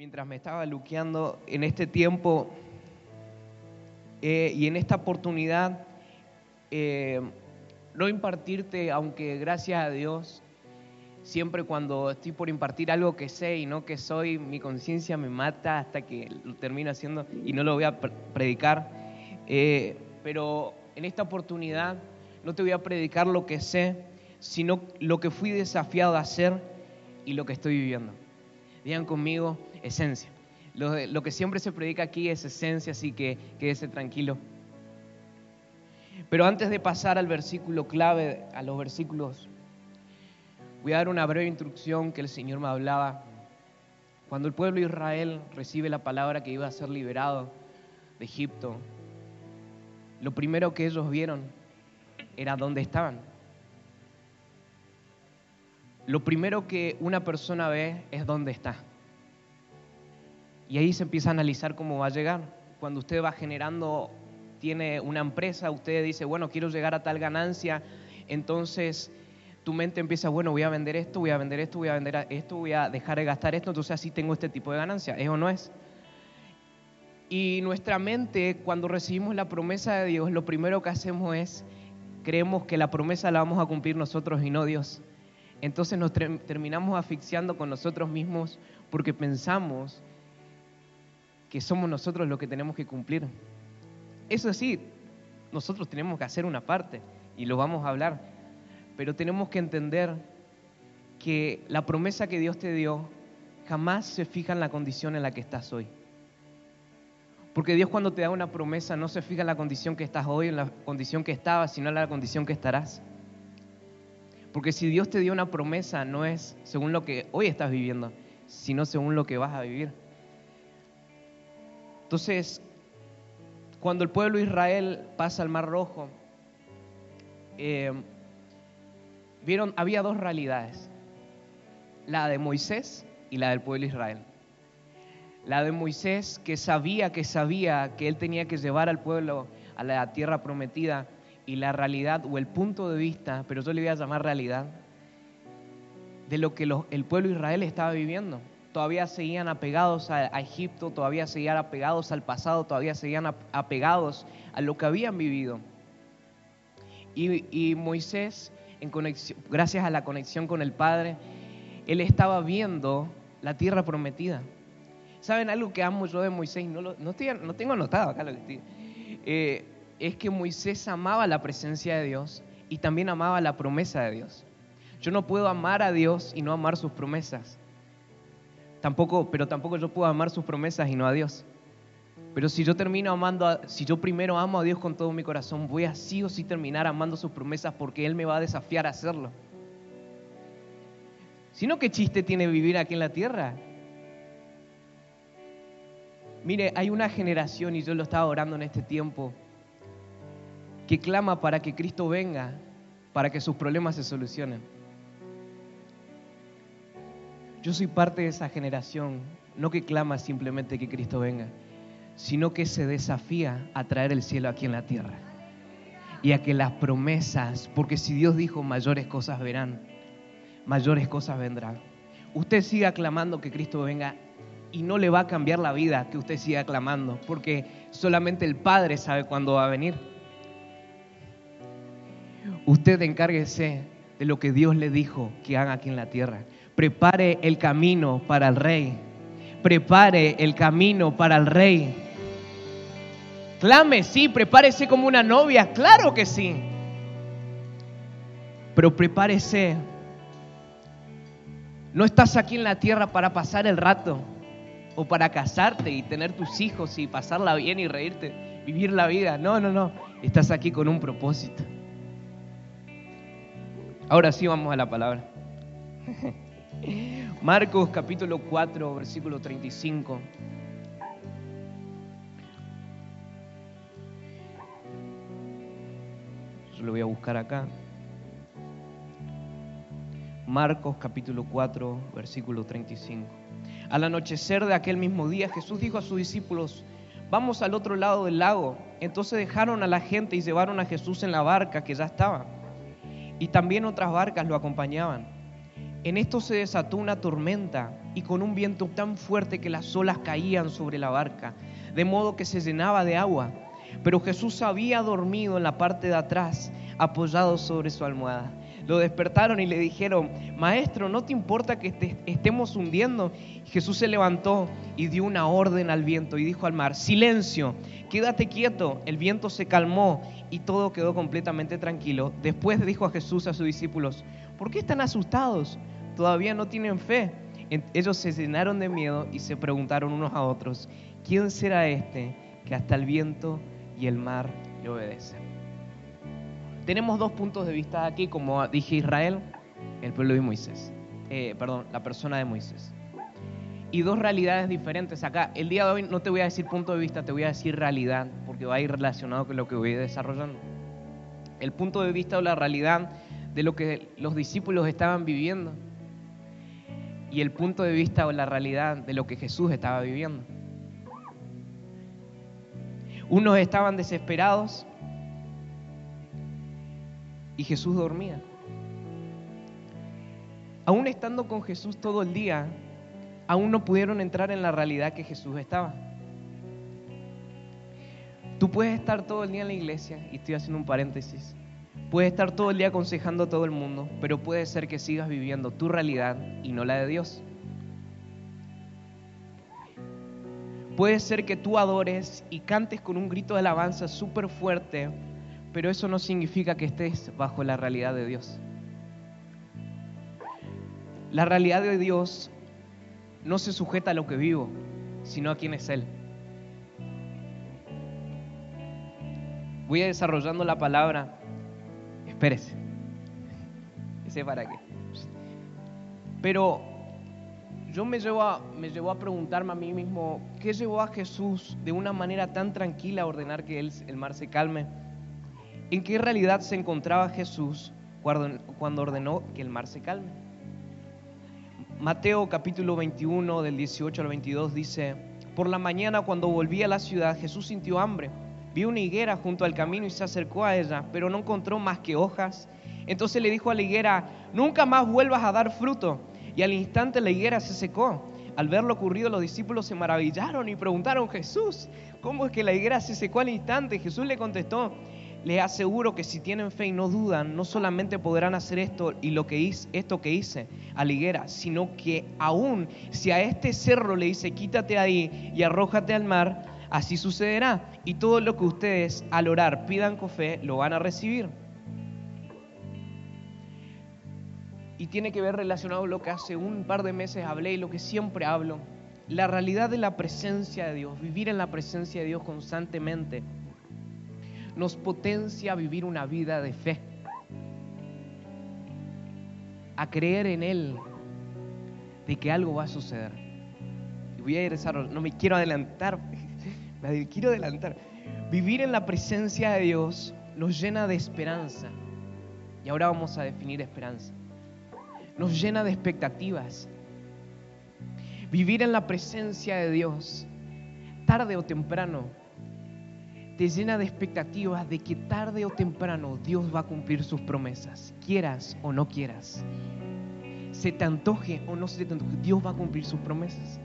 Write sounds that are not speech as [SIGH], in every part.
mientras me estaba luqueando en este tiempo eh, y en esta oportunidad, eh, no impartirte, aunque gracias a Dios, siempre cuando estoy por impartir algo que sé y no que soy, mi conciencia me mata hasta que lo termino haciendo y no lo voy a predicar. Eh, pero en esta oportunidad no te voy a predicar lo que sé, sino lo que fui desafiado a hacer y lo que estoy viviendo. Digan conmigo, esencia. Lo, que siempre se predica aquí es esencia, así que quédese tranquilo. Pero antes de pasar al versículo clave, a los versículos, voy a dar una breve instrucción que el Señor me hablaba. Cuando el pueblo de Israel recibe la palabra que iba a ser liberado de Egipto, lo primero que ellos vieron era dónde estaban. Lo primero que una persona ve es dónde está. Y ahí se empieza a analizar cómo va a llegar. Cuando usted va generando, tiene una empresa, usted dice, bueno, quiero llegar a tal ganancia, entonces tu mente empieza, bueno, voy a vender esto, voy a vender esto, voy a vender esto, voy a dejar de gastar esto, entonces así tengo este tipo de ganancia. ¿Es o no es? Y nuestra mente, cuando recibimos la promesa de Dios, lo primero que hacemos es, creemos que la promesa la vamos a cumplir nosotros y no Dios. Entonces nos terminamos asfixiando con nosotros mismos porque pensamos que somos nosotros los que tenemos que cumplir. Eso sí, nosotros tenemos que hacer una parte y lo vamos a hablar, pero tenemos que entender que la promesa que Dios te dio jamás se fija en la condición en la que estás hoy. Porque Dios cuando te da una promesa no se fija en la condición que estás hoy, en la condición que estabas, sino en la condición que estarás. Porque si Dios te dio una promesa no es según lo que hoy estás viviendo, sino según lo que vas a vivir. Entonces, cuando el pueblo de Israel pasa al Mar Rojo, eh, vieron, había dos realidades, la de Moisés y la del pueblo de Israel. La de Moisés que sabía que sabía que él tenía que llevar al pueblo a la tierra prometida y la realidad o el punto de vista, pero yo le voy a llamar realidad, de lo que el pueblo de Israel estaba viviendo todavía seguían apegados a, Egipto, todavía seguían apegados al pasado, todavía seguían apegados a lo que habían vivido. Y, Moisés, gracias a la conexión con el Padre, él estaba viendo la tierra prometida. ¿Saben algo que amo yo de Moisés? No, lo, tengo anotado acá lo que estoy. Eh, es que Moisés amaba la presencia de Dios y también amaba la promesa de Dios. Yo no puedo amar a Dios y no amar sus promesas. Tampoco, pero tampoco yo puedo amar sus promesas y no a Dios. Pero si yo termino amando, si yo primero amo a Dios con todo mi corazón, voy a sí o sí terminar amando sus promesas porque Él me va a desafiar a hacerlo. Si no, ¿qué chiste tiene vivir aquí en la tierra? Mire, hay una generación, y yo lo estaba orando en este tiempo, que clama para que Cristo venga, para que sus problemas se solucionen. Yo soy parte de esa generación, no que clama simplemente que Cristo venga, sino que se desafía a traer el cielo aquí en la tierra. Y a que las promesas, porque si Dios dijo mayores cosas verán, mayores cosas vendrán. Usted siga clamando que Cristo venga y no le va a cambiar la vida que usted siga clamando, porque solamente el Padre sabe cuándo va a venir. Usted encárguese de lo que Dios le dijo que haga aquí en la tierra prepare el camino para el rey. Prepare el camino para el rey. Clame, sí, prepárese como una novia, claro que sí. Pero prepárese. No estás aquí en la tierra para pasar el rato o para casarte y tener tus hijos y pasarla bien y reírte, vivir la vida. No, no, no. Estás aquí con un propósito. Ahora sí vamos a la palabra. [LAUGHS] Marcos capítulo 4, versículo 35. Yo lo voy a buscar acá. Marcos capítulo 4, versículo 35. Al anochecer de aquel mismo día, Jesús dijo a sus discípulos, vamos al otro lado del lago. Entonces dejaron a la gente y llevaron a Jesús en la barca que ya estaba. Y también otras barcas lo acompañaban. En esto se desató una tormenta y con un viento tan fuerte que las olas caían sobre la barca, de modo que se llenaba de agua. Pero Jesús había dormido en la parte de atrás, apoyado sobre su almohada. Lo despertaron y le dijeron, Maestro, ¿no te importa que te estemos hundiendo? Jesús se levantó y dio una orden al viento y dijo al mar, Silencio, quédate quieto. El viento se calmó y todo quedó completamente tranquilo. Después dijo a Jesús a sus discípulos, ¿por qué están asustados? ¿Todavía no tienen fe? Ellos se llenaron de miedo y se preguntaron unos a otros, ¿quién será este que hasta el viento y el mar le obedecen? Tenemos dos puntos de vista aquí, como dije Israel, el pueblo de Moisés, eh, perdón, la persona de Moisés. Y dos realidades diferentes acá. El día de hoy no te voy a decir punto de vista, te voy a decir realidad, porque va a ir relacionado con lo que voy desarrollando. El punto de vista o la realidad de lo que los discípulos estaban viviendo y el punto de vista o la realidad de lo que Jesús estaba viviendo. Unos estaban desesperados y Jesús dormía. Aún estando con Jesús todo el día, aún no pudieron entrar en la realidad que Jesús estaba. Tú puedes estar todo el día en la iglesia, y estoy haciendo un paréntesis, puedes estar todo el día aconsejando a todo el mundo, pero puede ser que sigas viviendo tu realidad y no la de Dios. Puede ser que tú adores y cantes con un grito de alabanza súper fuerte, pero eso no significa que estés bajo la realidad de Dios. La realidad de Dios no se sujeta a lo que vivo, sino a quién es Él. Voy desarrollando la palabra. Espérese. Ese para qué. Pero yo me llevo, a, me a preguntarme a mí mismo, ¿qué llevó a Jesús de una manera tan tranquila a ordenar que el mar se calme? ¿En qué realidad se encontraba Jesús cuando ordenó que el mar se calme? Mateo capítulo 21 del 18 al 22 dice, por la mañana cuando volvía a la ciudad Jesús sintió hambre. Vio una higuera junto al camino y se acercó a ella, pero no encontró más que hojas. Entonces le dijo a la higuera, nunca más vuelvas a dar fruto. Y al instante la higuera se secó. Al ver lo ocurrido los discípulos se maravillaron y preguntaron, Jesús, ¿cómo es que la higuera se secó al instante? Jesús le contestó, les aseguro que si tienen fe y no dudan, no solamente podrán hacer esto y lo que hice, esto que hice a la higuera, sino que aún si a este cerro le dice quítate ahí y arrójate al mar, así sucederá. Y todo lo que ustedes al orar pidan con fe, lo van a recibir. Y tiene que ver relacionado lo que hace un par de meses hablé y lo que siempre hablo. La realidad de la presencia de Dios, vivir en la presencia de Dios constantemente nos potencia a vivir una vida de fe, a creer en Él, de que algo va a suceder. Y voy a ir no me quiero adelantar, [LAUGHS] me quiero adelantar. Vivir en la presencia de Dios nos llena de esperanza. Y ahora vamos a definir esperanza. Nos llena de expectativas. Vivir en la presencia de Dios, tarde o temprano, te llena de expectativas de que tarde o temprano Dios va a cumplir sus promesas, quieras o no quieras. Se te antoje o no se te antoje, Dios va a cumplir sus promesas.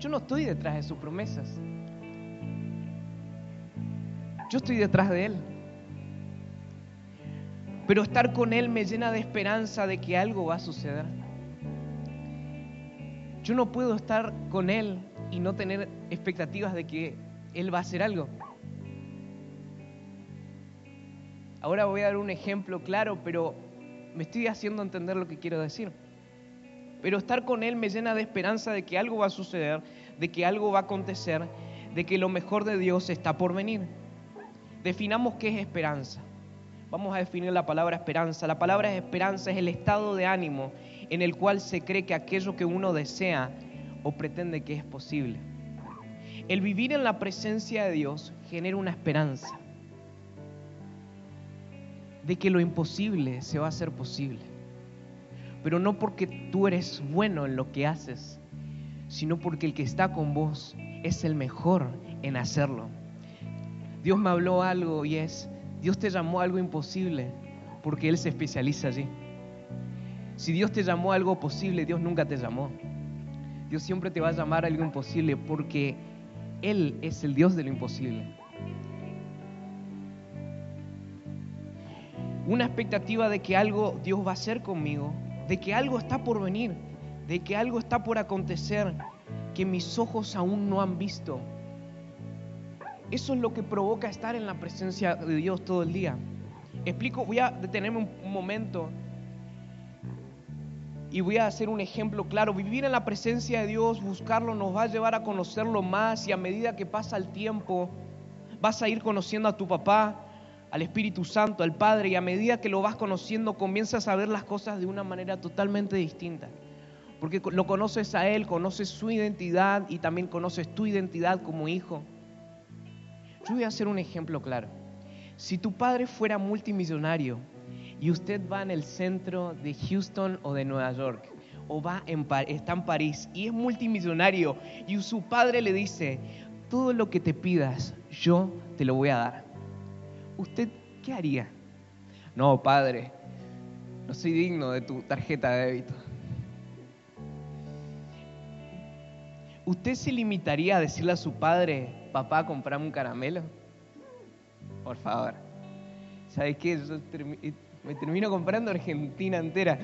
Yo no estoy detrás de sus promesas. Yo estoy detrás de Él. Pero estar con Él me llena de esperanza de que algo va a suceder. Yo no puedo estar con Él y no tener expectativas de que él va a hacer algo. Ahora voy a dar un ejemplo claro, pero me estoy haciendo entender lo que quiero decir. Pero estar con Él me llena de esperanza de que algo va a suceder, de que algo va a acontecer, de que lo mejor de Dios está por venir. Definamos qué es esperanza. Vamos a definir la palabra esperanza. La palabra esperanza es el estado de ánimo en el cual se cree que aquello que uno desea o pretende que es posible. El vivir en la presencia de Dios genera una esperanza de que lo imposible se va a hacer posible. Pero no porque tú eres bueno en lo que haces, sino porque el que está con vos es el mejor en hacerlo. Dios me habló algo y es, Dios te llamó algo imposible porque Él se especializa allí. Si Dios te llamó algo posible, Dios nunca te llamó. Dios siempre te va a llamar algo imposible porque Él es el Dios de lo imposible. Una expectativa de que algo Dios va a hacer conmigo, de que algo está por venir, de que algo está por acontecer que mis ojos aún no han visto. Eso es lo que provoca estar en la presencia de Dios todo el día. Explico, voy a detenerme un, momento y voy a hacer un ejemplo claro. Vivir en la presencia de Dios, buscarlo, nos va a llevar a conocerlo más y a medida que pasa el tiempo, vas a ir conociendo a tu papá, al Espíritu Santo, al Padre, y a medida que lo vas conociendo, comienzas a ver las cosas de una manera totalmente distinta. Porque lo conoces a Él, conoces su identidad y también conoces tu identidad como hijo. Yo voy a hacer un ejemplo claro. Si tu padre fuera multimillonario y usted va en el centro de Houston o de Nueva York, o va en, está en París y es multimillonario y su padre le dice, todo lo que te pidas, yo te lo voy a dar. ¿Usted qué haría? No, padre, no soy digno de tu tarjeta de débito. ¿Usted se limitaría a decirle a su padre, papá, comprame un caramelo? Por favor. ¿Sabes qué? Yo me termino comprando Argentina entera.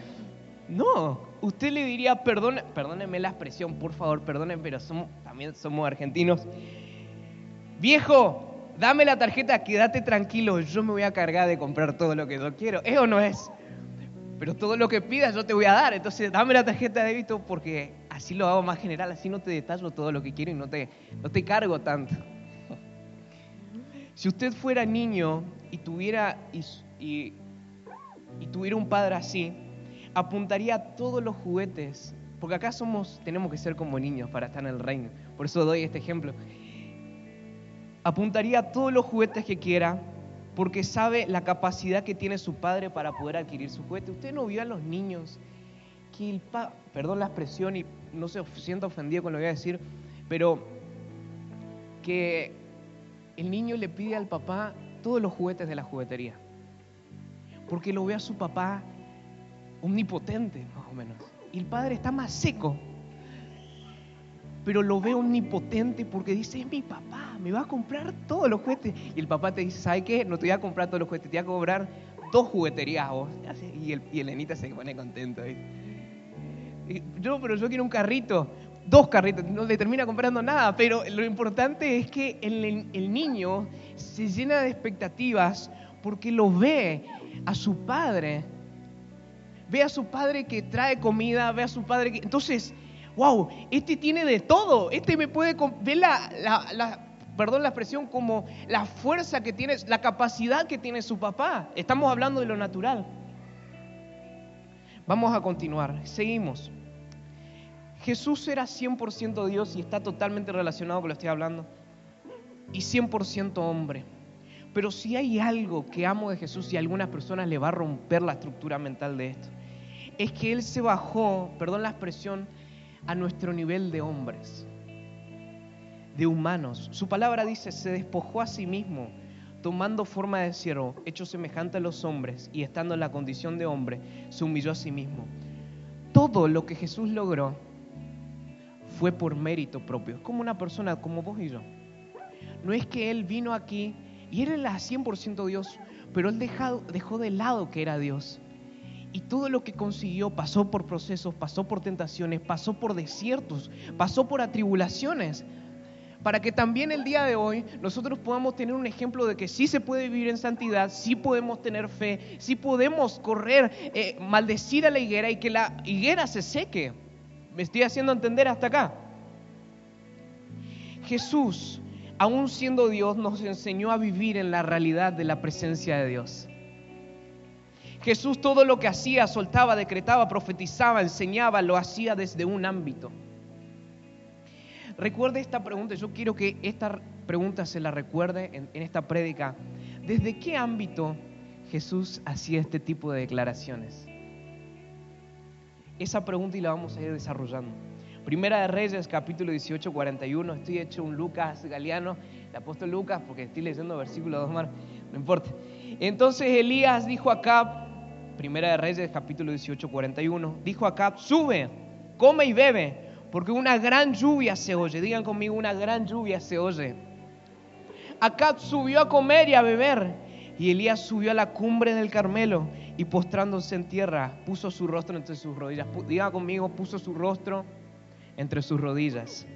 No, usted le diría, perdone, perdóneme la expresión, por favor, perdónenme, pero también somos argentinos. Viejo, dame la tarjeta, quédate tranquilo, yo me voy a cargar de comprar todo lo que yo quiero. ¿Eso no es? Pero todo lo que pidas yo te voy a dar, entonces dame la tarjeta de débito porque así lo hago más general, así no te detallo todo lo que quiero y no te, cargo tanto. Si usted fuera niño y tuviera, tuviera un padre así, apuntaría a todos los juguetes, porque acá somos, tenemos que ser como niños para estar en el reino, por eso doy este ejemplo. Apuntaría a todos los juguetes que quiera, porque sabe la capacidad que tiene su padre para poder adquirir su juguete. Usted no vio a los niños que el pa perdón la expresión y no se sienta ofendido con lo que voy a decir, pero que el niño le pide al papá todos los juguetes de la juguetería. Porque lo ve a su papá omnipotente, más o menos. Y el padre está más seco. Pero lo ve omnipotente porque dice, es mi papá, me va a comprar todos los juguetes. Y el papá te dice, ¿sabe qué? No te voy a comprar todos los juguetes, te voy a cobrar dos jugueterías vos. Y el, y el nenita se pone contento. Yo, pero yo quiero un carrito, dos carritos, no le termina comprando nada, pero lo importante es que el, el niño se llena de expectativas porque lo ve a su padre, ve a su padre que trae comida, ve a su padre que... Entonces, wow, este tiene de todo, este me puede... La, la, la, perdón la expresión, como la fuerza que tiene, la capacidad que tiene su papá. Estamos hablando de lo natural. Vamos a continuar, seguimos. Jesús era 100% Dios y está totalmente relacionado con lo que estoy hablando. Y 100% hombre. Pero si hay algo que amo de Jesús y a algunas personas le va a romper la estructura mental de esto, es que Él se bajó, perdón la expresión, a nuestro nivel de hombres, de humanos. Su palabra dice, se despojó a sí mismo tomando forma de siervo, hecho semejante a los hombres y estando en la condición de hombre, se humilló a sí mismo. Todo lo que Jesús logró fue por mérito propio, como una persona como vos y yo. No es que Él vino aquí y Él era 100% Dios, pero Él dejado, dejó de lado que era Dios. Y todo lo que consiguió pasó por procesos, pasó por tentaciones, pasó por desiertos, pasó por atribulaciones, para que también el día de hoy nosotros podamos tener un ejemplo de que sí se puede vivir en santidad, sí podemos tener fe, sí podemos correr, eh, maldecir a la higuera y que la higuera se seque. ¿Me estoy haciendo entender hasta acá? Jesús, aún siendo Dios, nos enseñó a vivir en la realidad de la presencia de Dios. Jesús todo lo que hacía, soltaba, decretaba, profetizaba, enseñaba, lo hacía desde un ámbito. Recuerde esta pregunta, yo quiero que esta pregunta se la recuerde en, esta prédica. ¿Desde qué ámbito Jesús hacía este tipo de declaraciones? Esa pregunta y la vamos a ir desarrollando. Primera de Reyes, capítulo 18, 41. Estoy hecho un Lucas Galeano, el apóstol Lucas, porque estoy leyendo versículo 2 más, no importa. Entonces Elías dijo acá, Primera de Reyes, capítulo 18, 41. Dijo Acab, sube, come y bebe, porque una gran lluvia se oye. Digan conmigo, una gran lluvia se oye. Acab subió a comer y a beber. Y Elías subió a la cumbre del Carmelo y postrándose en tierra, puso su rostro entre sus rodillas. Diga conmigo, puso su rostro entre sus rodillas.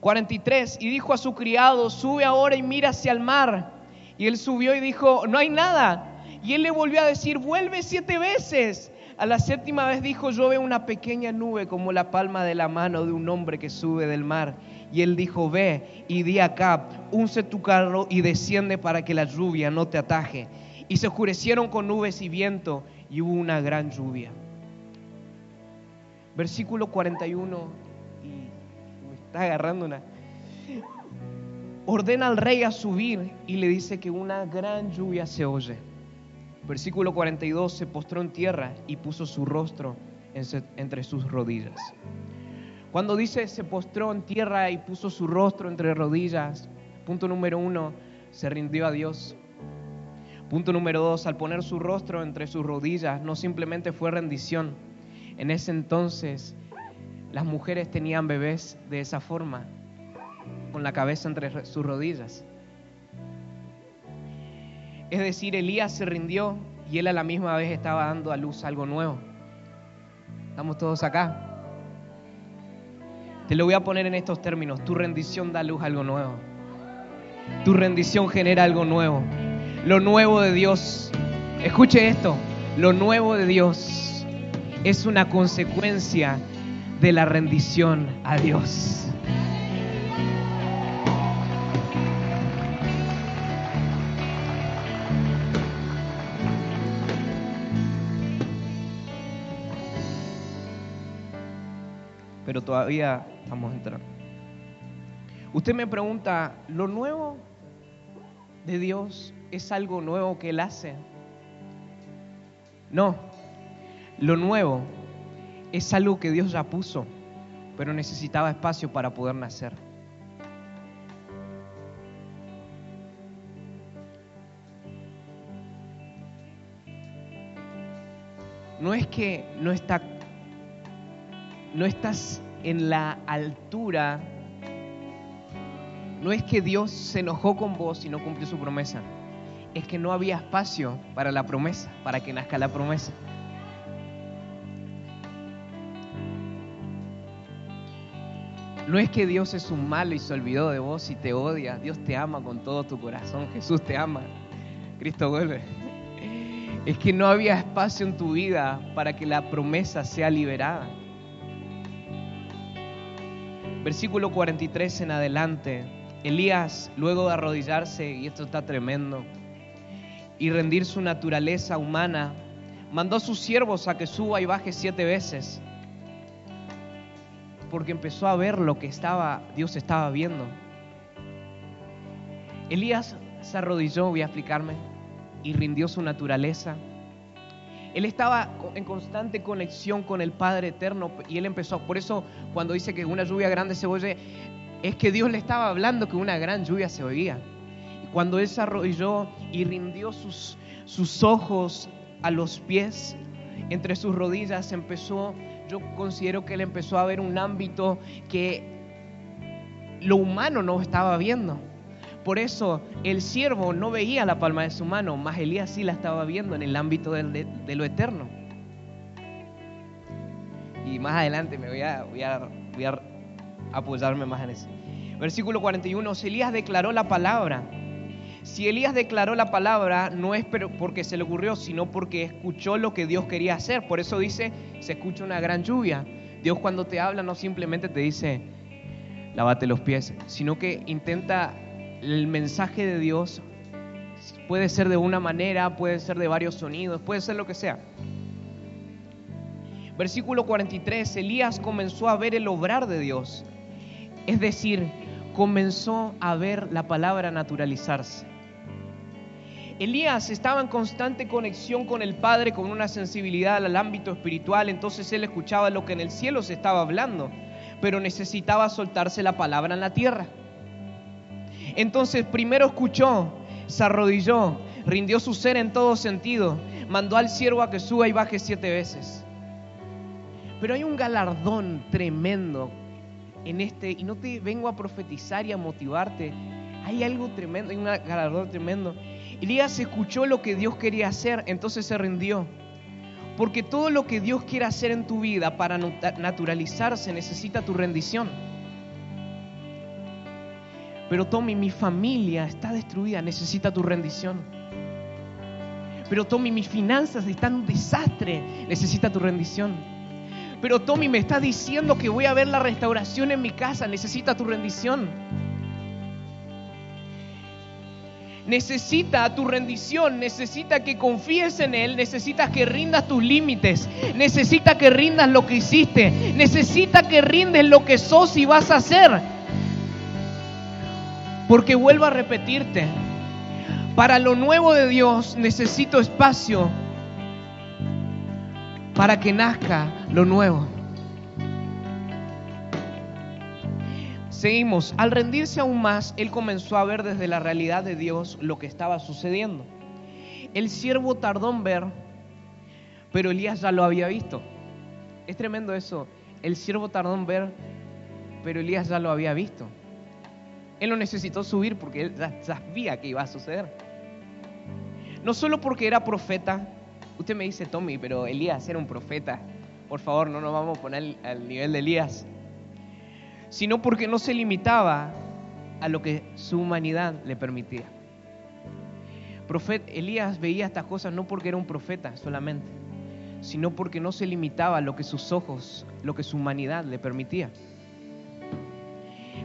43. Y dijo a su criado, sube ahora y mira hacia el mar. Y él subió y dijo, no hay nada. Y él le volvió a decir, vuelve siete veces. A la séptima vez dijo, yo veo una pequeña nube como la palma de la mano de un hombre que sube del mar. Y él dijo, ve y di acá, unce tu carro y desciende para que la lluvia no te ataje. Y se oscurecieron con nubes y viento y hubo una gran lluvia. Versículo 41, y me está agarrando una... Ordena al rey a subir y le dice que una gran lluvia se oye. Versículo 42, se postró en tierra y puso su rostro entre sus rodillas. Cuando dice se postró en tierra y puso su rostro entre rodillas, punto número uno, se rindió a Dios. Punto número dos, al poner su rostro entre sus rodillas, no simplemente fue rendición. En ese entonces las mujeres tenían bebés de esa forma, con la cabeza entre sus rodillas. Es decir, Elías se rindió y él a la misma vez estaba dando a luz algo nuevo. Estamos todos acá. Te lo voy a poner en estos términos. Tu rendición da luz a algo nuevo. Tu rendición genera algo nuevo. Lo nuevo de Dios. Escuche esto. Lo nuevo de Dios es una consecuencia de la rendición a Dios. pero todavía estamos entrando. Usted me pregunta, ¿lo nuevo de Dios es algo nuevo que Él hace? No, lo nuevo es algo que Dios ya puso, pero necesitaba espacio para poder nacer. No es que no está no estás en la altura, no es que Dios se enojó con vos y no cumplió su promesa, es que no había espacio para la promesa, para que nazca la promesa. No es que Dios es un malo y se olvidó de vos y te odia. Dios te ama con todo tu corazón. Jesús te ama. Cristo vuelve. Es que no había espacio en tu vida para que la promesa sea liberada. Versículo 43 en adelante. Elías, luego de arrodillarse, y esto está tremendo, y rendir su naturaleza humana, mandó a sus siervos a que suba y baje siete veces, porque empezó a ver lo que estaba, Dios estaba viendo. Elías se arrodilló, voy a explicarme, y rindió su naturaleza él estaba en constante conexión con el Padre Eterno y él empezó, por eso cuando dice que una lluvia grande se oye, es que Dios le estaba hablando que una gran lluvia se oía. Y cuando él se arrodilló y rindió sus, sus ojos a los pies, entre sus rodillas, empezó, yo considero que él empezó a ver un ámbito que lo humano no estaba viendo. Por eso el siervo no veía la palma de su mano, más Elías sí la estaba viendo en el ámbito de, lo eterno. Y más adelante me voy a, voy a, voy a apoyarme más en eso. Versículo 41, Elías declaró la palabra. Si Elías declaró la palabra, no es porque se le ocurrió, sino porque escuchó lo que Dios quería hacer. Por eso dice, se escucha una gran lluvia. Dios cuando te habla no simplemente te dice, lávate los pies, sino que intenta el mensaje de Dios puede ser de una manera, puede ser de varios sonidos, puede ser lo que sea. Versículo 43, Elías comenzó a ver el obrar de Dios. Es decir, comenzó a ver la palabra naturalizarse. Elías estaba en constante conexión con el Padre, con una sensibilidad al ámbito espiritual, entonces él escuchaba lo que en el cielo se estaba hablando, pero necesitaba soltarse la palabra en la tierra. Entonces primero escuchó, se arrodilló, rindió su ser en todo sentido, mandó al siervo a que suba y baje siete veces. Pero hay un galardón tremendo en este, y no te vengo a profetizar y a motivarte, hay algo tremendo, hay un galardón tremendo. Elías escuchó lo que Dios quería hacer, entonces se rindió. Porque todo lo que Dios quiere hacer en tu vida para naturalizarse necesita tu rendición. Pero Tommy, mi familia está destruida, necesita tu rendición. Pero Tommy, mis finanzas están un desastre, necesita tu rendición. Pero Tommy me está diciendo que voy a ver la restauración en mi casa, necesita tu rendición. Necesita tu rendición, necesita que confíes en Él, necesita que rindas tus límites, necesita que rindas lo que hiciste, necesita que rindes lo que sos y vas a hacer. Porque vuelvo a repetirte, para lo nuevo de Dios necesito espacio para que nazca lo nuevo. Seguimos. Al rendirse aún más, él comenzó a ver desde la realidad de Dios lo que estaba sucediendo. El siervo tardó en ver, pero Elías ya lo había visto. Es tremendo eso. El siervo tardó en ver, pero Elías ya lo había visto. Él no necesitó subir porque él ya sabía que iba a suceder. No solo porque era profeta. Usted me dice, Tommy, pero Elías era un profeta. Por favor, no nos vamos a poner al nivel de Elías sino porque no se limitaba a lo que su humanidad le permitía. Elías veía estas cosas no porque era un profeta solamente, sino porque no se limitaba a lo que sus ojos, lo que su humanidad le permitía.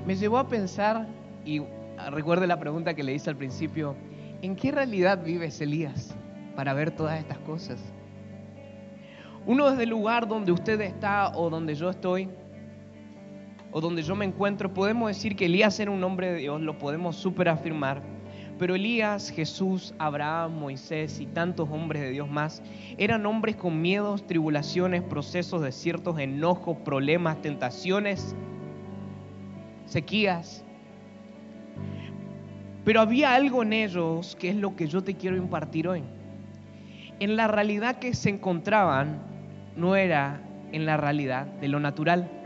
Me llevó a pensar, y recuerde la pregunta que le hice al principio, ¿en qué realidad vives Elías para ver todas estas cosas? Uno desde el lugar donde usted está o donde yo estoy, o donde yo me encuentro, podemos decir que Elías era un hombre de Dios, lo podemos super afirmar. Pero Elías, Jesús, Abraham, Moisés y tantos hombres de Dios más eran hombres con miedos, tribulaciones, procesos, desiertos, enojos, problemas, tentaciones, sequías. Pero había algo en ellos que es lo que yo te quiero impartir hoy. En la realidad que se encontraban no era en la realidad de lo natural.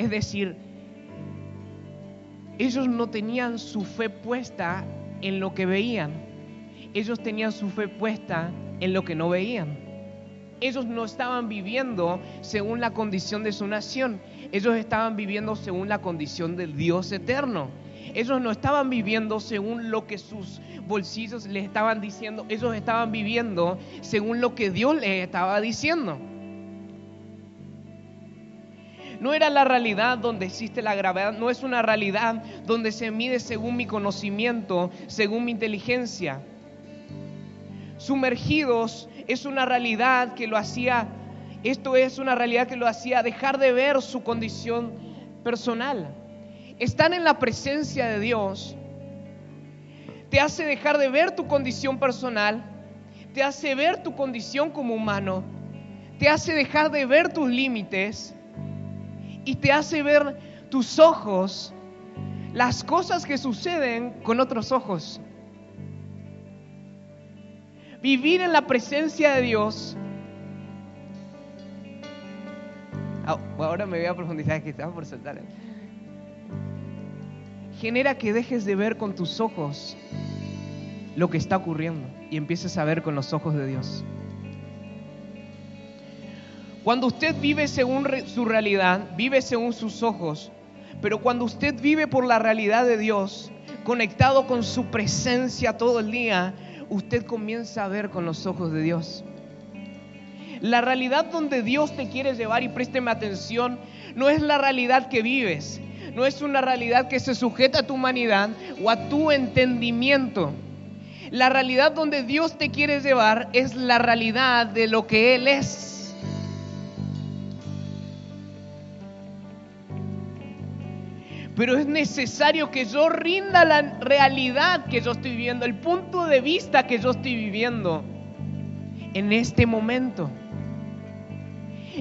Es decir, ellos no tenían su fe puesta en lo que veían. Ellos tenían su fe puesta en lo que no veían. Ellos no estaban viviendo según la condición de su nación. Ellos estaban viviendo según la condición del Dios eterno. Ellos no estaban viviendo según lo que sus bolsillos les estaban diciendo. Ellos estaban viviendo según lo que Dios les estaba diciendo. No era la realidad donde existe la gravedad, no es una realidad donde se mide según mi conocimiento, según mi inteligencia. Sumergidos es una realidad que lo hacía, esto es una realidad que lo hacía dejar de ver su condición personal. Estar en la presencia de Dios te hace dejar de ver tu condición personal, te hace ver tu condición como humano, te hace dejar de ver tus límites y te hace ver tus ojos, las cosas que suceden con otros ojos. Vivir en la presencia de Dios. Ah, ahora me voy a profundizar, que estaba por saltar. Genera que dejes de ver con tus ojos lo que está ocurriendo y empieces a ver con los ojos de Dios. Cuando usted vive según su realidad, vive según sus ojos, pero cuando usted vive por la realidad de Dios, conectado con su presencia todo el día, usted comienza a ver con los ojos de Dios. La realidad donde Dios te quiere llevar, y présteme atención, no es la realidad que vives, no es una realidad que se sujeta a tu humanidad o a tu entendimiento. La realidad donde Dios te quiere llevar es la realidad de lo que Él es. Pero es necesario que yo rinda la realidad que yo estoy viviendo, el punto de vista que yo estoy viviendo en este momento.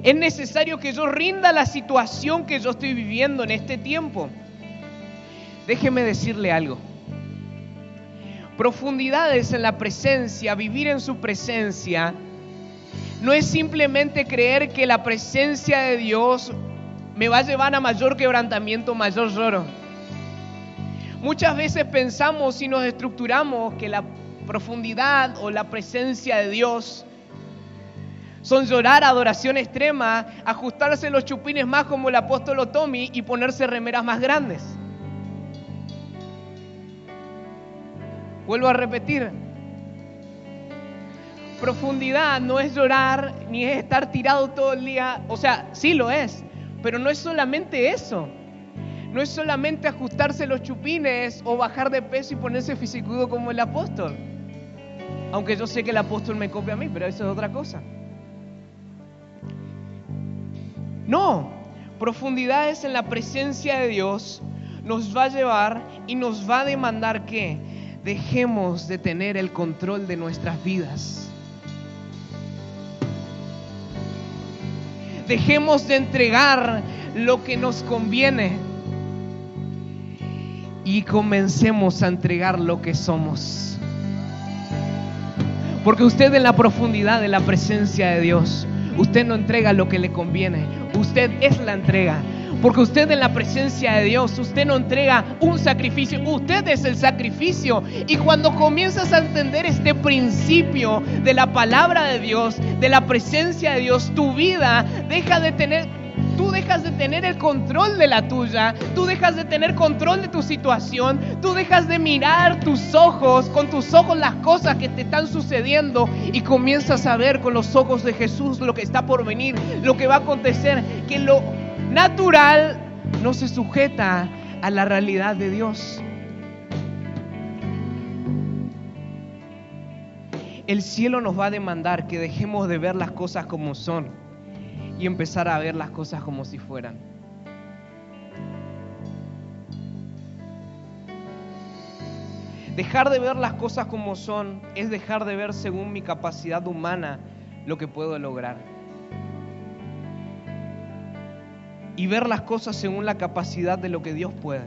Es necesario que yo rinda la situación que yo estoy viviendo en este tiempo. Déjeme decirle algo. Profundidades en la presencia, vivir en su presencia, no es simplemente creer que la presencia de Dios me va a llevar a mayor quebrantamiento, mayor lloro. Muchas veces pensamos y nos estructuramos que la profundidad o la presencia de Dios son llorar adoración extrema, ajustarse los chupines más como el apóstol Tommy y ponerse remeras más grandes. Vuelvo a repetir, profundidad no es llorar ni es estar tirado todo el día, o sea, sí lo es, pero no es solamente eso. No es solamente ajustarse los chupines o bajar de peso y ponerse fisicudo como el apóstol. Aunque yo sé que el apóstol me copia a mí, pero eso es otra cosa. No, profundidades en la presencia de Dios nos va a llevar y nos va a demandar que dejemos de tener el control de nuestras vidas. Dejemos de entregar lo que nos conviene y comencemos a entregar lo que somos. Porque usted en la profundidad de la presencia de Dios, usted no entrega lo que le conviene, usted es la entrega. Porque usted en la presencia de Dios, usted no entrega un sacrificio, usted es el sacrificio. Y cuando comienzas a entender este principio de la palabra de Dios, de la presencia de Dios, tu vida deja de tener, tú dejas de tener el control de la tuya, tú dejas de tener control de tu situación, tú dejas de mirar tus ojos, con tus ojos las cosas que te están sucediendo. Y comienzas a ver con los ojos de Jesús lo que está por venir, lo que va a acontecer, que lo natural no se sujeta a la realidad de Dios. El cielo nos va a demandar que dejemos de ver las cosas como son y empezar a ver las cosas como si fueran. Dejar de ver las cosas como son es dejar de ver según mi capacidad humana lo que puedo lograr. Y ver las cosas según la capacidad de lo que Dios puede.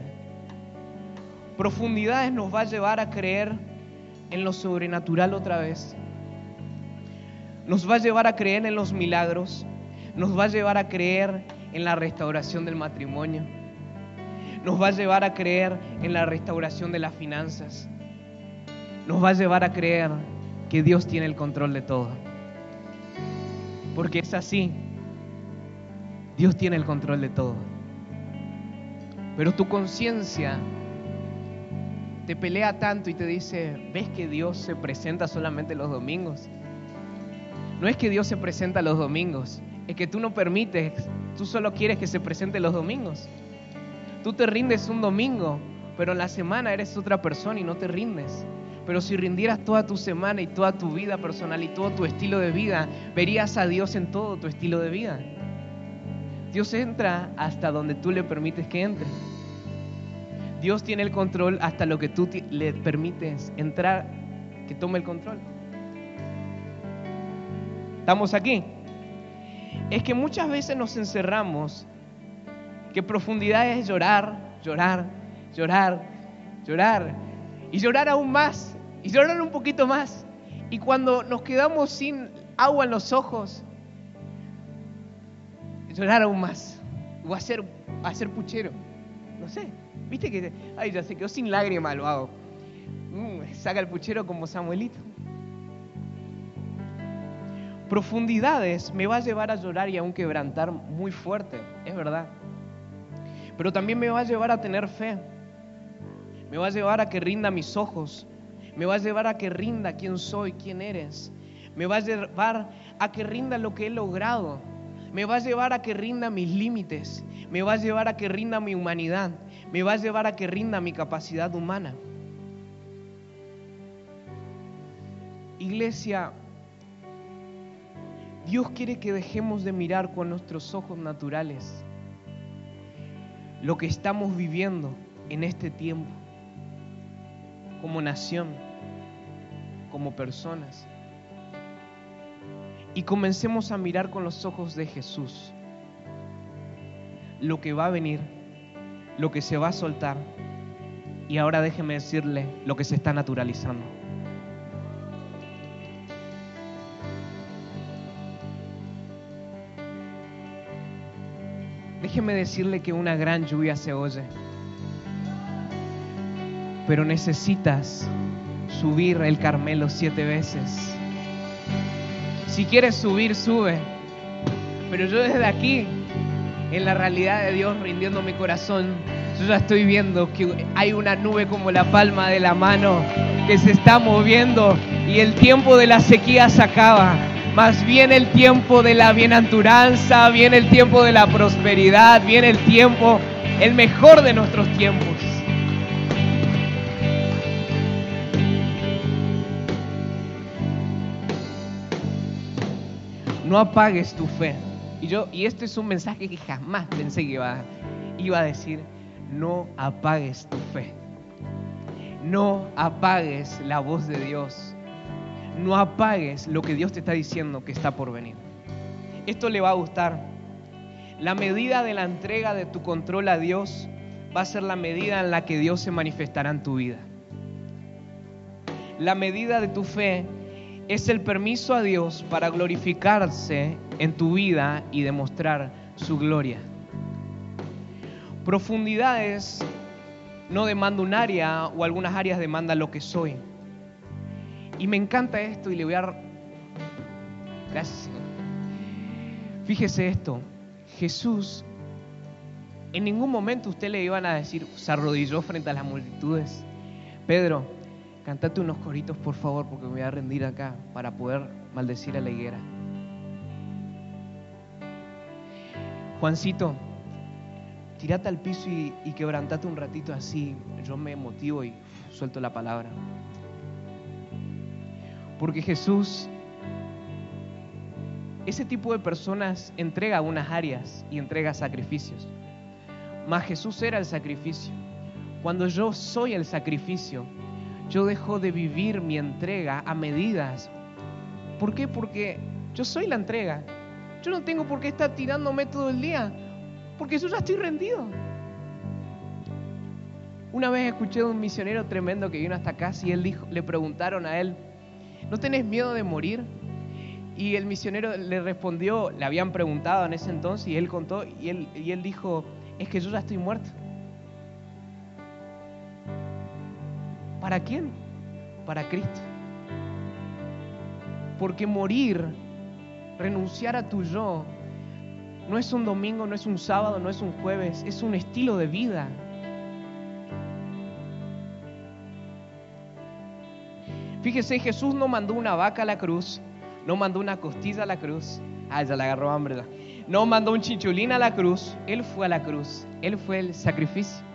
Profundidades nos va a llevar a creer en lo sobrenatural otra vez. Nos va a llevar a creer en los milagros. Nos va a llevar a creer en la restauración del matrimonio. Nos va a llevar a creer en la restauración de las finanzas. Nos va a llevar a creer que Dios tiene el control de todo. Porque es así Dios tiene el control de todo. Pero tu conciencia te pelea tanto y te dice, ¿ves que Dios se presenta solamente los domingos? No es que Dios se presenta los domingos, es que tú no permites, tú solo quieres que se presente los domingos. Tú te rindes un domingo, pero en la semana eres otra persona y no te rindes. Pero si rindieras toda tu semana y toda tu vida personal y todo tu estilo de vida, verías a Dios en todo tu estilo de vida. Dios entra hasta donde tú le permites que entre. Dios tiene el control hasta lo que tú le permites entrar, que tome el control. ¿Estamos aquí? Es que muchas veces nos encerramos, que profundidad es llorar, llorar, llorar, llorar, y llorar aún más, y llorar un poquito más. Y cuando nos quedamos sin agua en los ojos, llorar aún más. O hacer, hacer puchero. No sé. Viste que, ay, ya se quedó sin lágrima, lo hago. Mm, saca el puchero como Samuelito. Profundidades me va a llevar a llorar y a un quebrantar muy fuerte, es verdad. Pero también me va a llevar a tener fe. Me va a llevar a que rinda mis ojos. Me va a llevar a que rinda quién soy, quién eres. Me va a llevar a que rinda lo que he logrado me va a llevar a que rinda mis límites, me va a llevar a que rinda mi humanidad, me va a llevar a que rinda mi capacidad humana. Iglesia, Dios quiere que dejemos de mirar con nuestros ojos naturales lo que estamos viviendo en este tiempo, como nación, como personas y comencemos a mirar con los ojos de Jesús lo que va a venir, lo que se va a soltar Y ahora déjeme decirle lo que se está naturalizando. Déjeme decirle que una gran lluvia se oye. Pero necesitas subir el Carmelo siete veces. Si quieres subir, sube. Pero yo desde aquí, en la realidad de Dios, rindiendo mi corazón, yo ya estoy viendo que hay una nube como la palma de la mano que se está moviendo y el tiempo de la sequía se acaba. Más bien el tiempo de la bienaventuranza, viene el tiempo de la prosperidad, viene el tiempo, el mejor de nuestros tiempos. No apagues tu fe. Y yo, y este es un mensaje que jamás pensé que iba, iba a decir, no apagues tu fe. No apagues la voz de Dios no apagues lo que Dios te está diciendo que está por venir. Esto le va a gustar. La medida de la entrega de tu control a Dios va a ser la medida en la que Dios se manifestará en tu vida. La medida de tu fe es el permiso a Dios para glorificarse en tu vida y demostrar su gloria. Profundidades no demanda un área o algunas áreas demandan lo que soy. Y me encanta esto y le voy a... Gracias. Fíjese esto, Jesús, en ningún momento usted le iban a decir, se arrodilló frente a las multitudes, Pedro, cantate unos coritos por favor porque me voy a rendir acá para poder maldecir a la higuera. Juancito, tirate al piso y, y quebrantate un ratito así, yo me motivo y suelto la palabra. Porque Jesús, ese tipo de personas entrega unas áreas y entrega sacrificios. Mas Jesús era el sacrificio. Cuando yo soy el sacrificio, yo dejo de vivir mi entrega a medidas. ¿Por qué? Porque yo soy la entrega. Yo no tengo por qué estar tirándome todo el día, porque yo ya estoy rendido. Una vez escuché de un misionero tremendo que vino hasta acá y él dijo, le preguntaron a él, ¿no tenés miedo de morir? Y el misionero le respondió, le habían preguntado en ese entonces y él contó y él, y él dijo, es que yo ya estoy muerto. ¿Para quién? Para Cristo. Porque morir, renunciar a tu yo, no es un domingo, no es un sábado, no es un jueves, es un estilo de vida. Fíjese, Jesús no mandó una vaca a la cruz, no mandó una costilla a la cruz. Ah, ya la agarró hambre. No mandó un chichulín a la cruz. Él fue a la cruz. Él fue el sacrificio.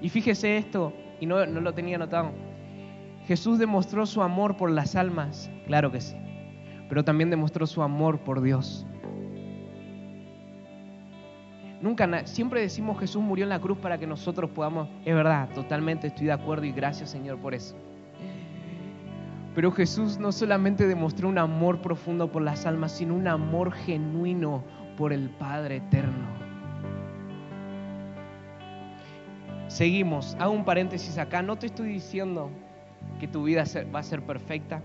Y fíjese esto, y no, no lo tenía notado. Jesús demostró su amor por las almas, claro que sí, pero también demostró su amor por Dios. Nunca, siempre decimos Jesús murió en la cruz para que nosotros podamos, es verdad, totalmente estoy de acuerdo y gracias Señor por eso. Pero Jesús no solamente demostró un amor profundo por las almas, sino un amor genuino por el Padre eterno. Seguimos, hago un paréntesis acá, no te estoy diciendo que tu vida va a ser perfecta,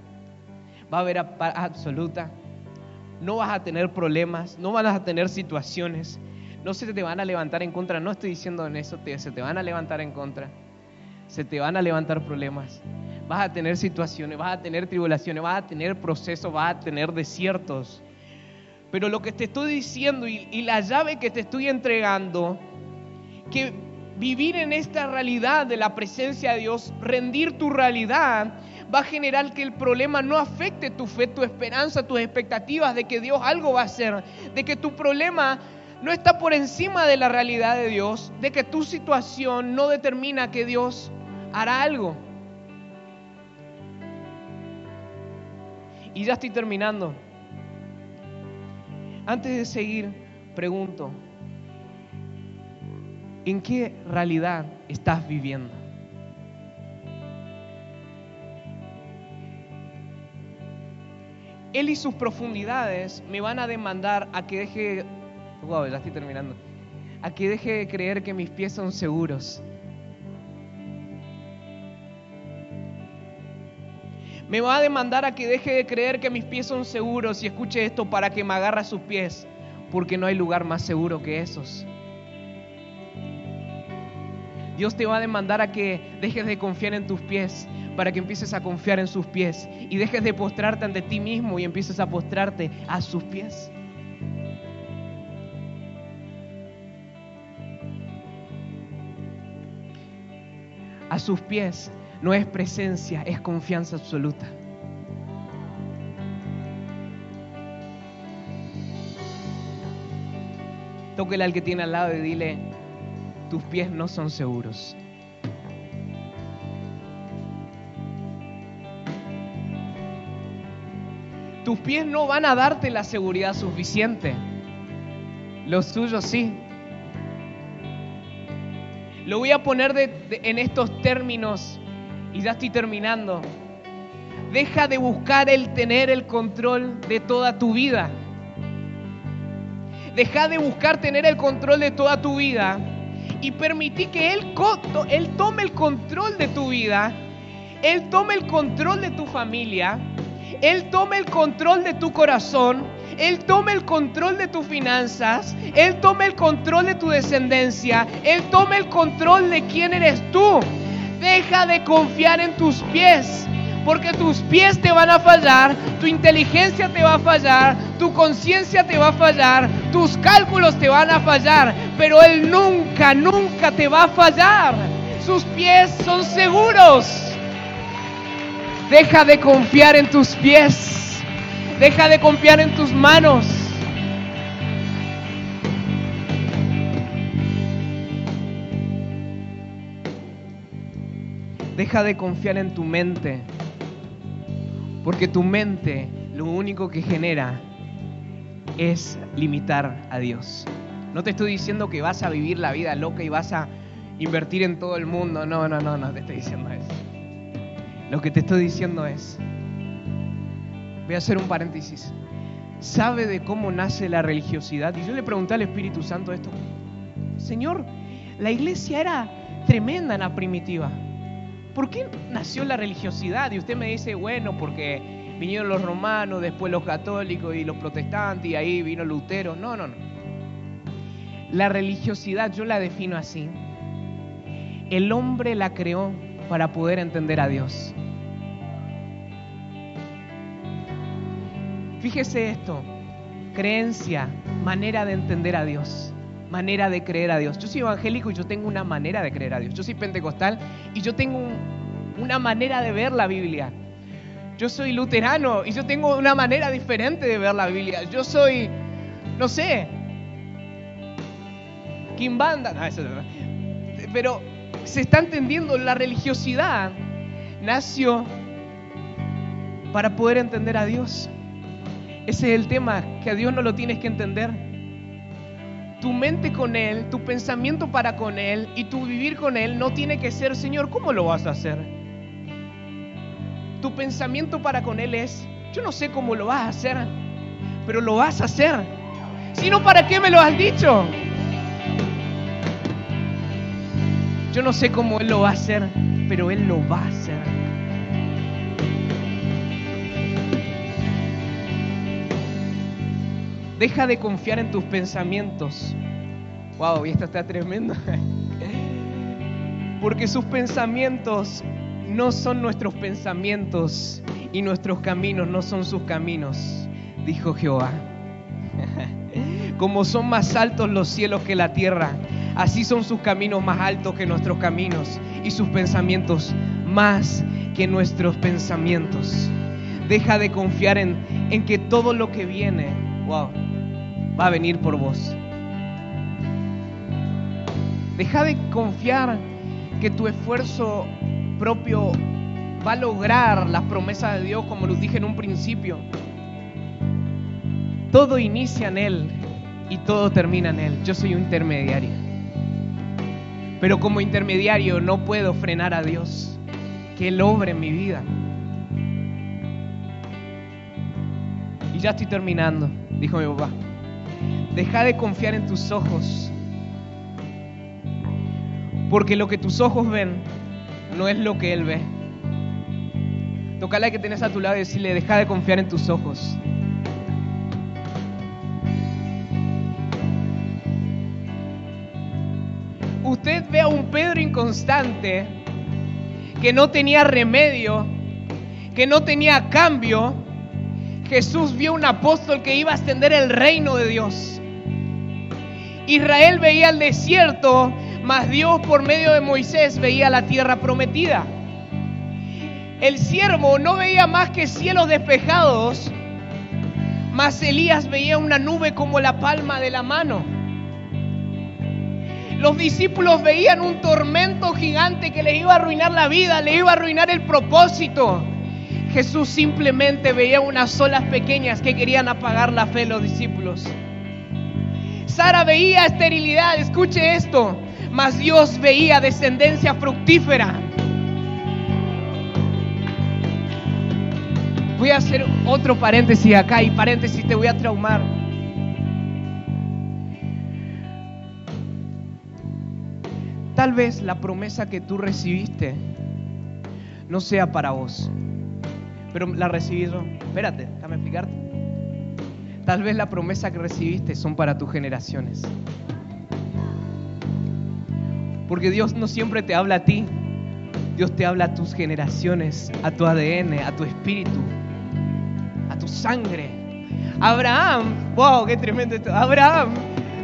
va a haber absoluta, no vas a tener problemas, no vas a tener situaciones, no se te van a levantar en contra, no estoy diciendo en eso, se te van a levantar en contra, se te van a levantar problemas, vas a tener situaciones, vas a tener tribulaciones, vas a tener procesos, vas a tener desiertos. Pero lo que te estoy diciendo y, y la llave que te estoy entregando, que vivir en esta realidad de la presencia de Dios, rendir tu realidad, va a generar que el problema no afecte tu fe, tu esperanza, tus expectativas de que Dios algo va a hacer, de que tu problema no está por encima de la realidad de Dios, de que tu situación no determina que Dios hará algo. Y ya estoy terminando. Antes de seguir, pregunto, ¿En qué realidad estás viviendo? Él y sus profundidades me van a demandar a que deje. Wow, ya estoy terminando. A que deje de creer que mis pies son seguros. Me va a demandar a que deje de creer que mis pies son seguros y escuche esto para que me agarre a sus pies, porque no hay lugar más seguro que esos. Dios te va a demandar a que dejes de confiar en tus pies para que empieces a confiar en sus pies y dejes de postrarte ante ti mismo y empieces a postrarte a sus pies. A sus pies no es presencia, es confianza absoluta. Tóquele al que tiene al lado y dile, tus pies no son seguros. Tus pies no van a darte la seguridad suficiente. Los tuyos sí. Lo voy a poner en estos términos y ya estoy terminando. Deja de buscar el tener el control de toda tu vida. Deja de buscar tener el control de toda tu vida y permití que Él, Él tome el control de tu vida, Él tome el control de tu familia, Él tome el control de tu corazón, Él tome el control de tus finanzas, Él tome el control de tu descendencia, Él tome el control de quién eres tú. Deja de confiar en tus pies, porque tus pies te van a fallar, tu inteligencia te va a fallar, tu conciencia te va a fallar, tus cálculos te van a fallar, pero Él nunca, nunca te va a fallar. Sus pies son seguros. Deja de confiar en tus pies. Deja de confiar en tus manos. Deja de confiar en tu mente. Porque tu mente lo único que genera es limitar a Dios. No te estoy diciendo que vas a vivir la vida loca y vas a invertir en todo el mundo. No, no, no, no te estoy diciendo eso. Lo que te estoy diciendo es, voy a hacer un paréntesis. ¿Sabe de cómo nace la religiosidad? Y yo le pregunté al Espíritu Santo esto. Señor, la iglesia era tremenda en la primitiva. ¿Por qué nació la religiosidad? Y usted me dice, bueno, porque vinieron los romanos, después los católicos y los protestantes, y ahí vino Lutero. No, no, no. La religiosidad yo la defino así. El hombre la creó para poder entender a Dios. Fíjese esto, creencia, manera de entender a Dios, manera de creer a Dios. Yo soy evangélico y yo tengo una manera de creer a Dios. Yo soy pentecostal y yo tengo una manera de ver la Biblia. Yo soy luterano y yo tengo una manera diferente de ver la Biblia. Yo soy, no sé, Kimbanda. No, eso es Pero se está entendiendo, la religiosidad nació para poder entender a Dios. Ese es el tema, que a Dios no lo tienes que entender. Tu mente con Él, tu pensamiento para con Él y tu vivir con Él no tiene que ser, Señor, ¿cómo lo vas a hacer? Tu pensamiento para con Él es, yo no sé cómo lo vas a hacer, pero lo vas a hacer. Si no, ¿para qué me lo has dicho? Yo no sé cómo Él lo va a hacer, pero Él lo va a hacer. Deja de confiar en tus pensamientos. Wow, y esto está tremendo. [LAUGHS] Porque sus pensamientos no son nuestros pensamientos y nuestros caminos no son sus caminos, dijo Jehová. [LAUGHS] Como son más altos los cielos que la tierra, Así son sus caminos más altos que nuestros caminos y sus pensamientos más que nuestros pensamientos. Deja de confiar en, en que todo lo que viene, wow, va a venir por vos. Deja de confiar que tu esfuerzo propio va a lograr las promesas de Dios como lo dije en un principio. Todo inicia en Él y todo termina en Él. Yo soy un intermediario. Pero como intermediario no puedo frenar a Dios. Que Él obre en mi vida. Y ya estoy terminando, dijo mi papá. Deja de confiar en tus ojos. Porque lo que tus ojos ven no es lo que Él ve. Tocala que tenés a tu lado y decirle, deja de confiar en tus ojos. Usted ve a un Pedro inconstante que no tenía remedio, que no tenía cambio. Jesús vio un apóstol que iba a extender el reino de Dios. Israel veía el desierto, mas Dios por medio de Moisés veía la tierra prometida. El siervo no veía más que cielos despejados, mas Elías veía una nube como la palma de la mano. Los discípulos veían un tormento gigante que les iba a arruinar la vida, le iba a arruinar el propósito. Jesús simplemente veía unas olas pequeñas que querían apagar la fe de los discípulos. Sara veía esterilidad, escuche esto, mas Dios veía descendencia fructífera. Voy a hacer otro paréntesis acá y paréntesis te voy a traumar. Tal vez la promesa que tú recibiste no sea para vos, pero la recibiste. Espérate, déjame explicarte. Tal vez la promesa que recibiste son para tus generaciones. Porque Dios no siempre te habla a ti, Dios te habla a tus generaciones, a tu ADN, a tu espíritu, a tu sangre. Abraham, wow, qué tremendo esto. Abraham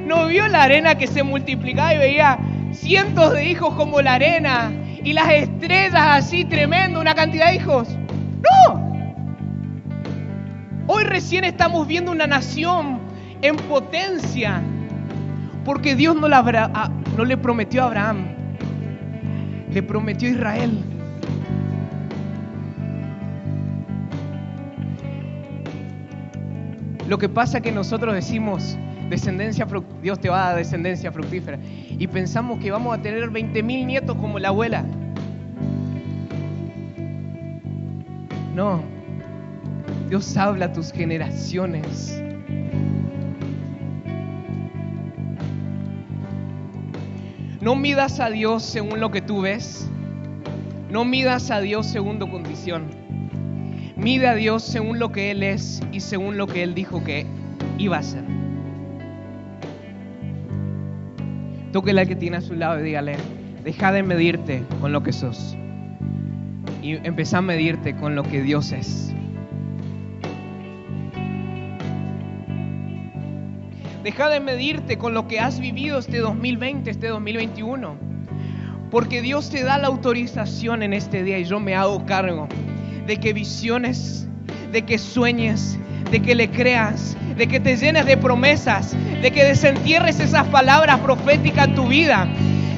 no vio la arena que se multiplicaba y veía cientos de hijos como la arena y las estrellas así tremendo, una cantidad de hijos. Hoy recién estamos viendo una nación en potencia porque Dios no, la, no le prometió a Abraham, le prometió a Israel. Lo que pasa es que nosotros decimos, descendencia, Dios te va a dar descendencia fructífera. Y pensamos que vamos a tener 20 mil nietos como la abuela. No, Dios habla a tus generaciones. No midas a Dios según lo que tú ves. No midas a Dios según tu condición. Mide a Dios según lo que Él es y según lo que Él dijo que iba a ser. Tóquele al que tiene a su lado y dígale, deja de medirte con lo que sos. Y empezá a medirte con lo que Dios es. Deja de medirte con lo que has vivido este 2020, este 2021. Porque Dios te da la autorización en este día y yo me hago cargo de que visiones, de que sueñes, de que le creas, de que te llenes de promesas, de que desentierres esas palabras proféticas en tu vida.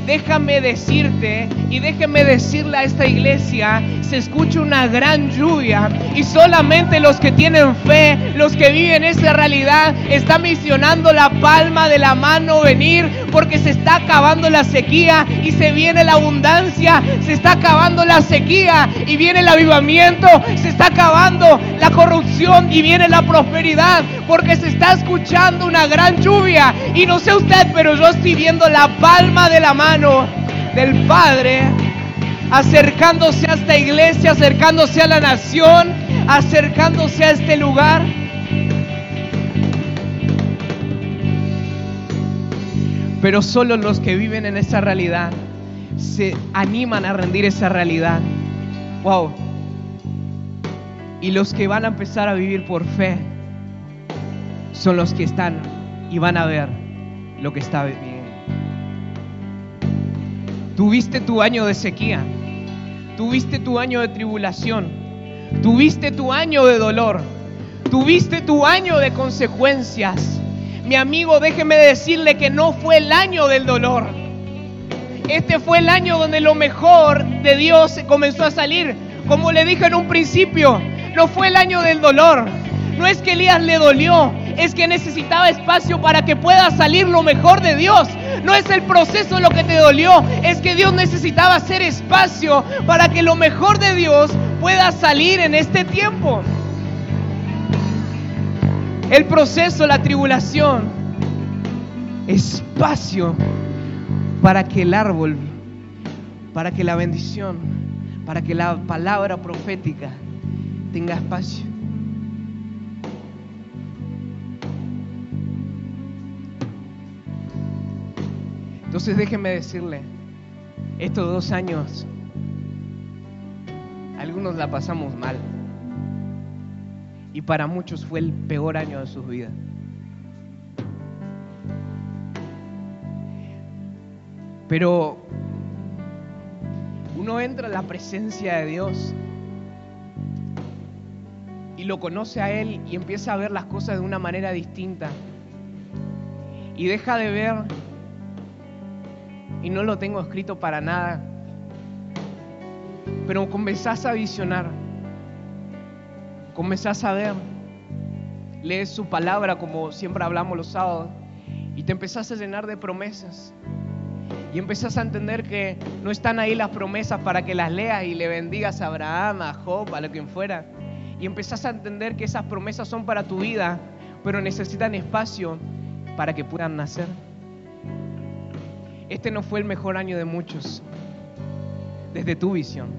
Déjame decirte y déjeme decirle a esta iglesia, se escucha una gran lluvia y solamente los que tienen fe, los que viven esa realidad, están misionando la palma de la mano venir porque se está acabando la sequía y se viene la abundancia, se está acabando la sequía y viene el avivamiento, se está acabando la corrupción y viene la prosperidad porque se está escuchando una gran lluvia. Y no sé usted, pero yo estoy viendo la palma de la mano del Padre acercándose a esta iglesia, acercándose a la nación, acercándose a este lugar. Pero solo los que viven en esa realidad se animan a rendir esa realidad. Wow. Y los que van a empezar a vivir por fe son los que están y van a ver lo que está viviendo. Tuviste tu año de sequía, tuviste tu año de tribulación, tuviste tu año de dolor, tuviste tu año de consecuencias. Mi amigo, déjeme decirle que no fue el año del dolor. Este fue el año donde lo mejor de Dios comenzó a salir. Como le dije en un principio, no fue el año del dolor. No es que Elías le dolió, es que necesitaba espacio para que pueda salir lo mejor de Dios. No es el proceso lo que te dolió, es que Dios necesitaba hacer espacio para que lo mejor de Dios pueda salir en este tiempo. El proceso, la tribulación, espacio para que el árbol, para que la bendición, para que la palabra profética tenga espacio. Entonces déjeme decirle, estos dos años, algunos la pasamos mal. Y para muchos fue el peor año de sus vidas. Pero uno entra en la presencia de Dios y lo conoce a Él y empieza a ver las cosas de una manera distinta. Y deja de ver, y no lo tengo escrito para nada, pero comenzás a visionar, comenzás a ver, lees su palabra como siempre hablamos los sábados, y te empezás a llenar de promesas. Y empezás a entender que no están ahí las promesas para que las leas y le bendigas a Abraham, a Job, a lo quien fuera. Y empezás a entender que esas promesas son para tu vida, pero necesitan espacio para que puedan nacer. Este no fue el mejor año de muchos, desde tu visión.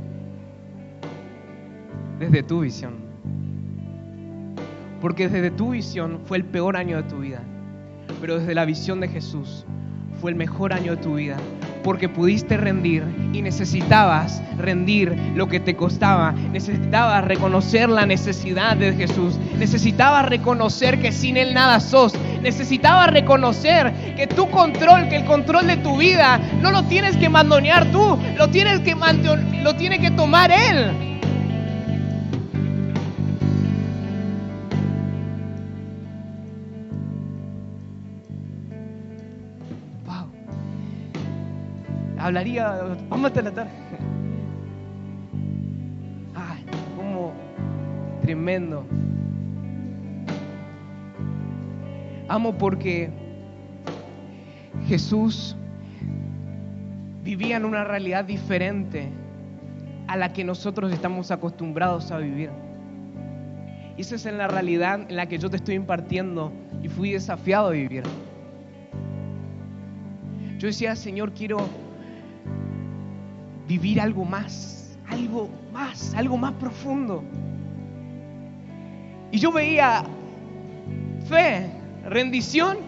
Desde tu visión. Porque desde tu visión fue el peor año de tu vida. Pero desde la visión de Jesús fue el mejor año de tu vida, porque pudiste rendir y necesitabas rendir lo que te costaba, necesitabas reconocer la necesidad de Jesús, necesitabas reconocer que sin Él nada sos, necesitabas reconocer que tu control, que el control de tu vida, no lo tienes que mandonear tú, lo tienes que, lo tiene que tomar Él. hablaría, vamos a tarde. Ay, como tremendo. Amo porque Jesús vivía en una realidad diferente a la que nosotros estamos acostumbrados a vivir. Y esa es en la realidad en la que yo te estoy impartiendo y fui desafiado a vivir. Yo decía, Señor, quiero vivir algo más, algo más, algo más profundo. Y yo veía fe, rendición,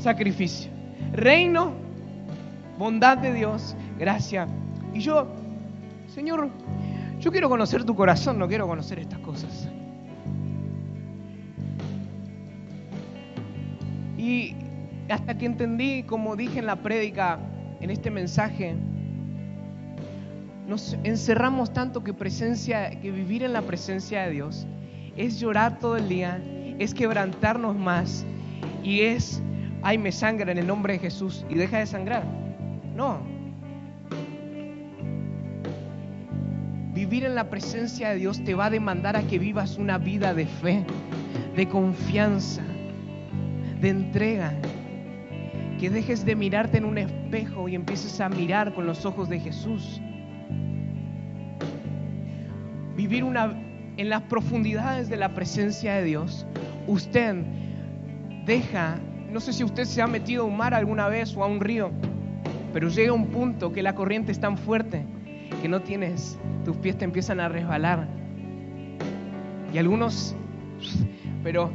sacrificio, reino, bondad de Dios, gracia. Y yo, Señor, yo quiero conocer tu corazón, no quiero conocer estas cosas. Y hasta que entendí, como dije en la prédica, en este mensaje, nos encerramos tanto que presencia, que vivir en la presencia de Dios es llorar todo el día, es quebrantarnos más y es, ay, me sangra en el nombre de Jesús y deja de sangrar. No. Vivir en la presencia de Dios te va a demandar a que vivas una vida de fe, de confianza, de entrega. Que dejes de mirarte en un espejo y empieces a mirar con los ojos de Jesús vivir una, en las profundidades de la presencia de Dios, usted deja, no sé si usted se ha metido a un mar alguna vez o a un río, pero llega un punto que la corriente es tan fuerte que no tienes, tus pies te empiezan a resbalar. Y algunos, pero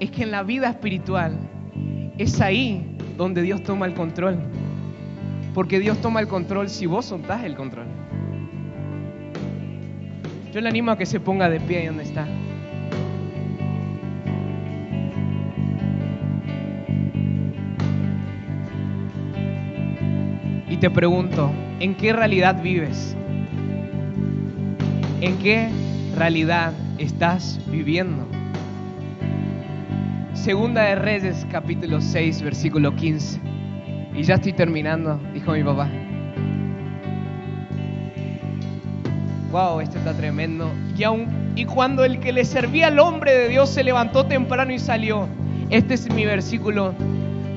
es que en la vida espiritual es ahí donde Dios toma el control. Porque Dios toma el control si vos soltás el control. Yo le animo a que se ponga de pie ahí donde está. Y te pregunto, ¿en qué realidad vives? ¿En qué realidad estás viviendo? Segunda de Reyes, capítulo 6, versículo 15. Y ya estoy terminando, dijo mi papá. Wow, esto está tremendo. Y, y cuando el que le servía al hombre de Dios se levantó temprano y salió, este es mi versículo,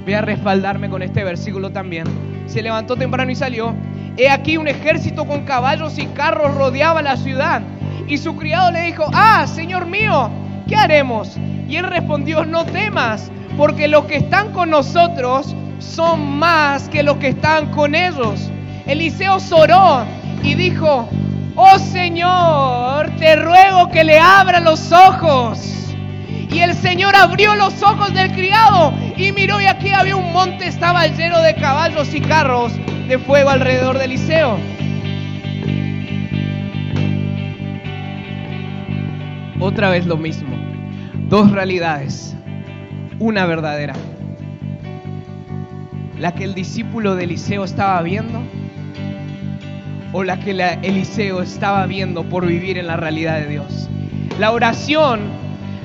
voy a respaldarme con este versículo también. Se levantó temprano y salió. He aquí un ejército con caballos y carros rodeaba la ciudad. Y su criado le dijo, ah, Señor mío, ¿qué haremos? Y él respondió, no temas, porque los que están con nosotros son más que los que están con ellos. Eliseo oró y dijo, oh Señor, te ruego que le abra los ojos. Y el Señor abrió los ojos del criado y miró y aquí había un monte, estaba lleno de caballos y carros de fuego alrededor de Eliseo. Otra vez lo mismo. Dos realidades. Una verdadera. La que el discípulo de Eliseo estaba viendo o la que Eliseo estaba viendo por vivir en la realidad de Dios. La oración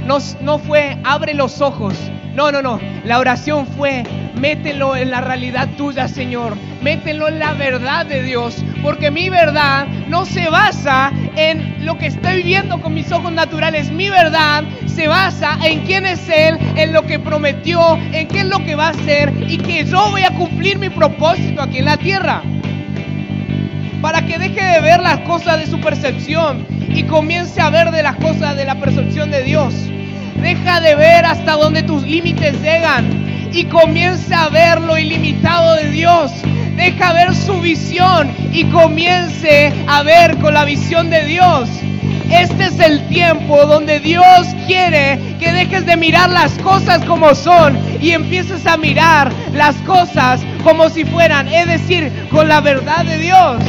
no, no fue abre los ojos. No, no, no. La oración fue mételo en la realidad tuya, Señor. Mételo en la verdad de Dios. Porque mi verdad no se basa en lo que estoy viendo con mis ojos naturales. Mi verdad se basa en quién es Él, en lo que prometió, en qué es lo que va a hacer y que yo voy a cumplir mi propósito aquí en la tierra. Para que deje de ver las cosas de su percepción y comience a ver de las cosas de la percepción de Dios. Deja de ver hasta donde tus límites llegan y comience a ver lo ilimitado de Dios. Deja ver su visión y comience a ver con la visión de Dios. Este es el tiempo donde Dios quiere que dejes de mirar las cosas como son y empieces a mirar las cosas como si fueran, es decir, con la verdad de Dios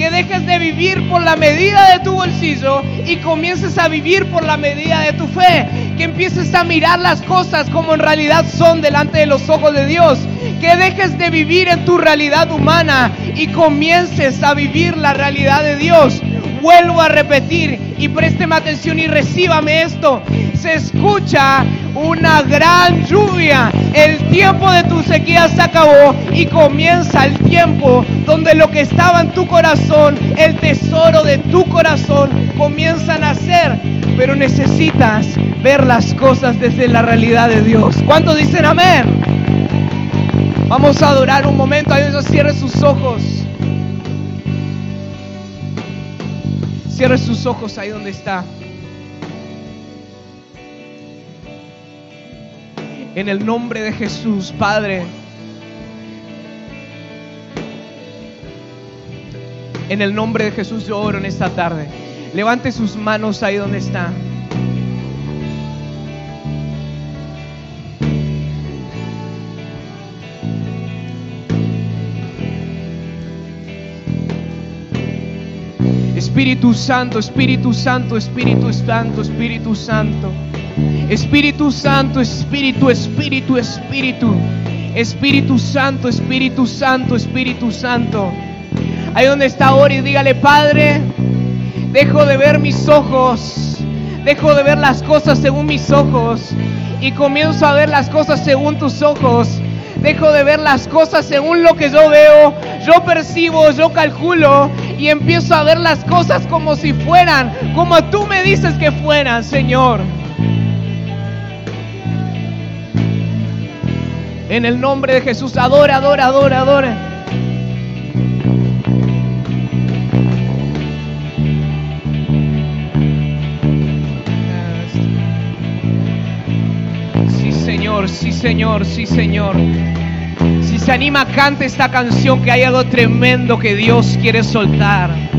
que dejes de vivir por la medida de tu bolsillo y comiences a vivir por la medida de tu fe. Que empieces a mirar las cosas como en realidad son delante de los ojos de Dios. Que dejes de vivir en tu realidad humana y comiences a vivir la realidad de Dios. Vuelvo a repetir y présteme atención y recíbame esto. Se escucha una gran lluvia. El tiempo de tu sequía se acabó y comienza el tiempo donde lo que estaba en tu corazón, el tesoro de tu corazón, comienza a nacer. Pero necesitas ver las cosas desde la realidad de Dios. ¿Cuántos dicen amén? Vamos a adorar un momento. Ahí cierre sus ojos. Cierre sus ojos ahí donde está. En el nombre de Jesús, Padre. En el nombre de Jesús yo oro en esta tarde. Levante sus manos ahí donde está. Espíritu Santo, Espíritu Santo, Espíritu Santo, Espíritu Santo. Espíritu Santo, Espíritu, Espíritu, Espíritu. Espíritu Santo, Espíritu Santo, Espíritu Santo. Ahí donde está ahora y dígale, Padre, dejo de ver mis ojos, dejo de ver las cosas según mis ojos y comienzo a ver las cosas según tus ojos. Dejo de ver las cosas según lo que yo veo, yo percibo, yo calculo y empiezo a ver las cosas como si fueran, como tú me dices que fueran, Señor. En el nombre de Jesús, adora, adora, adora, adora. Sí, Señor, sí, Señor, sí, Señor. Se anima, cante esta canción que hay algo tremendo que Dios quiere soltar.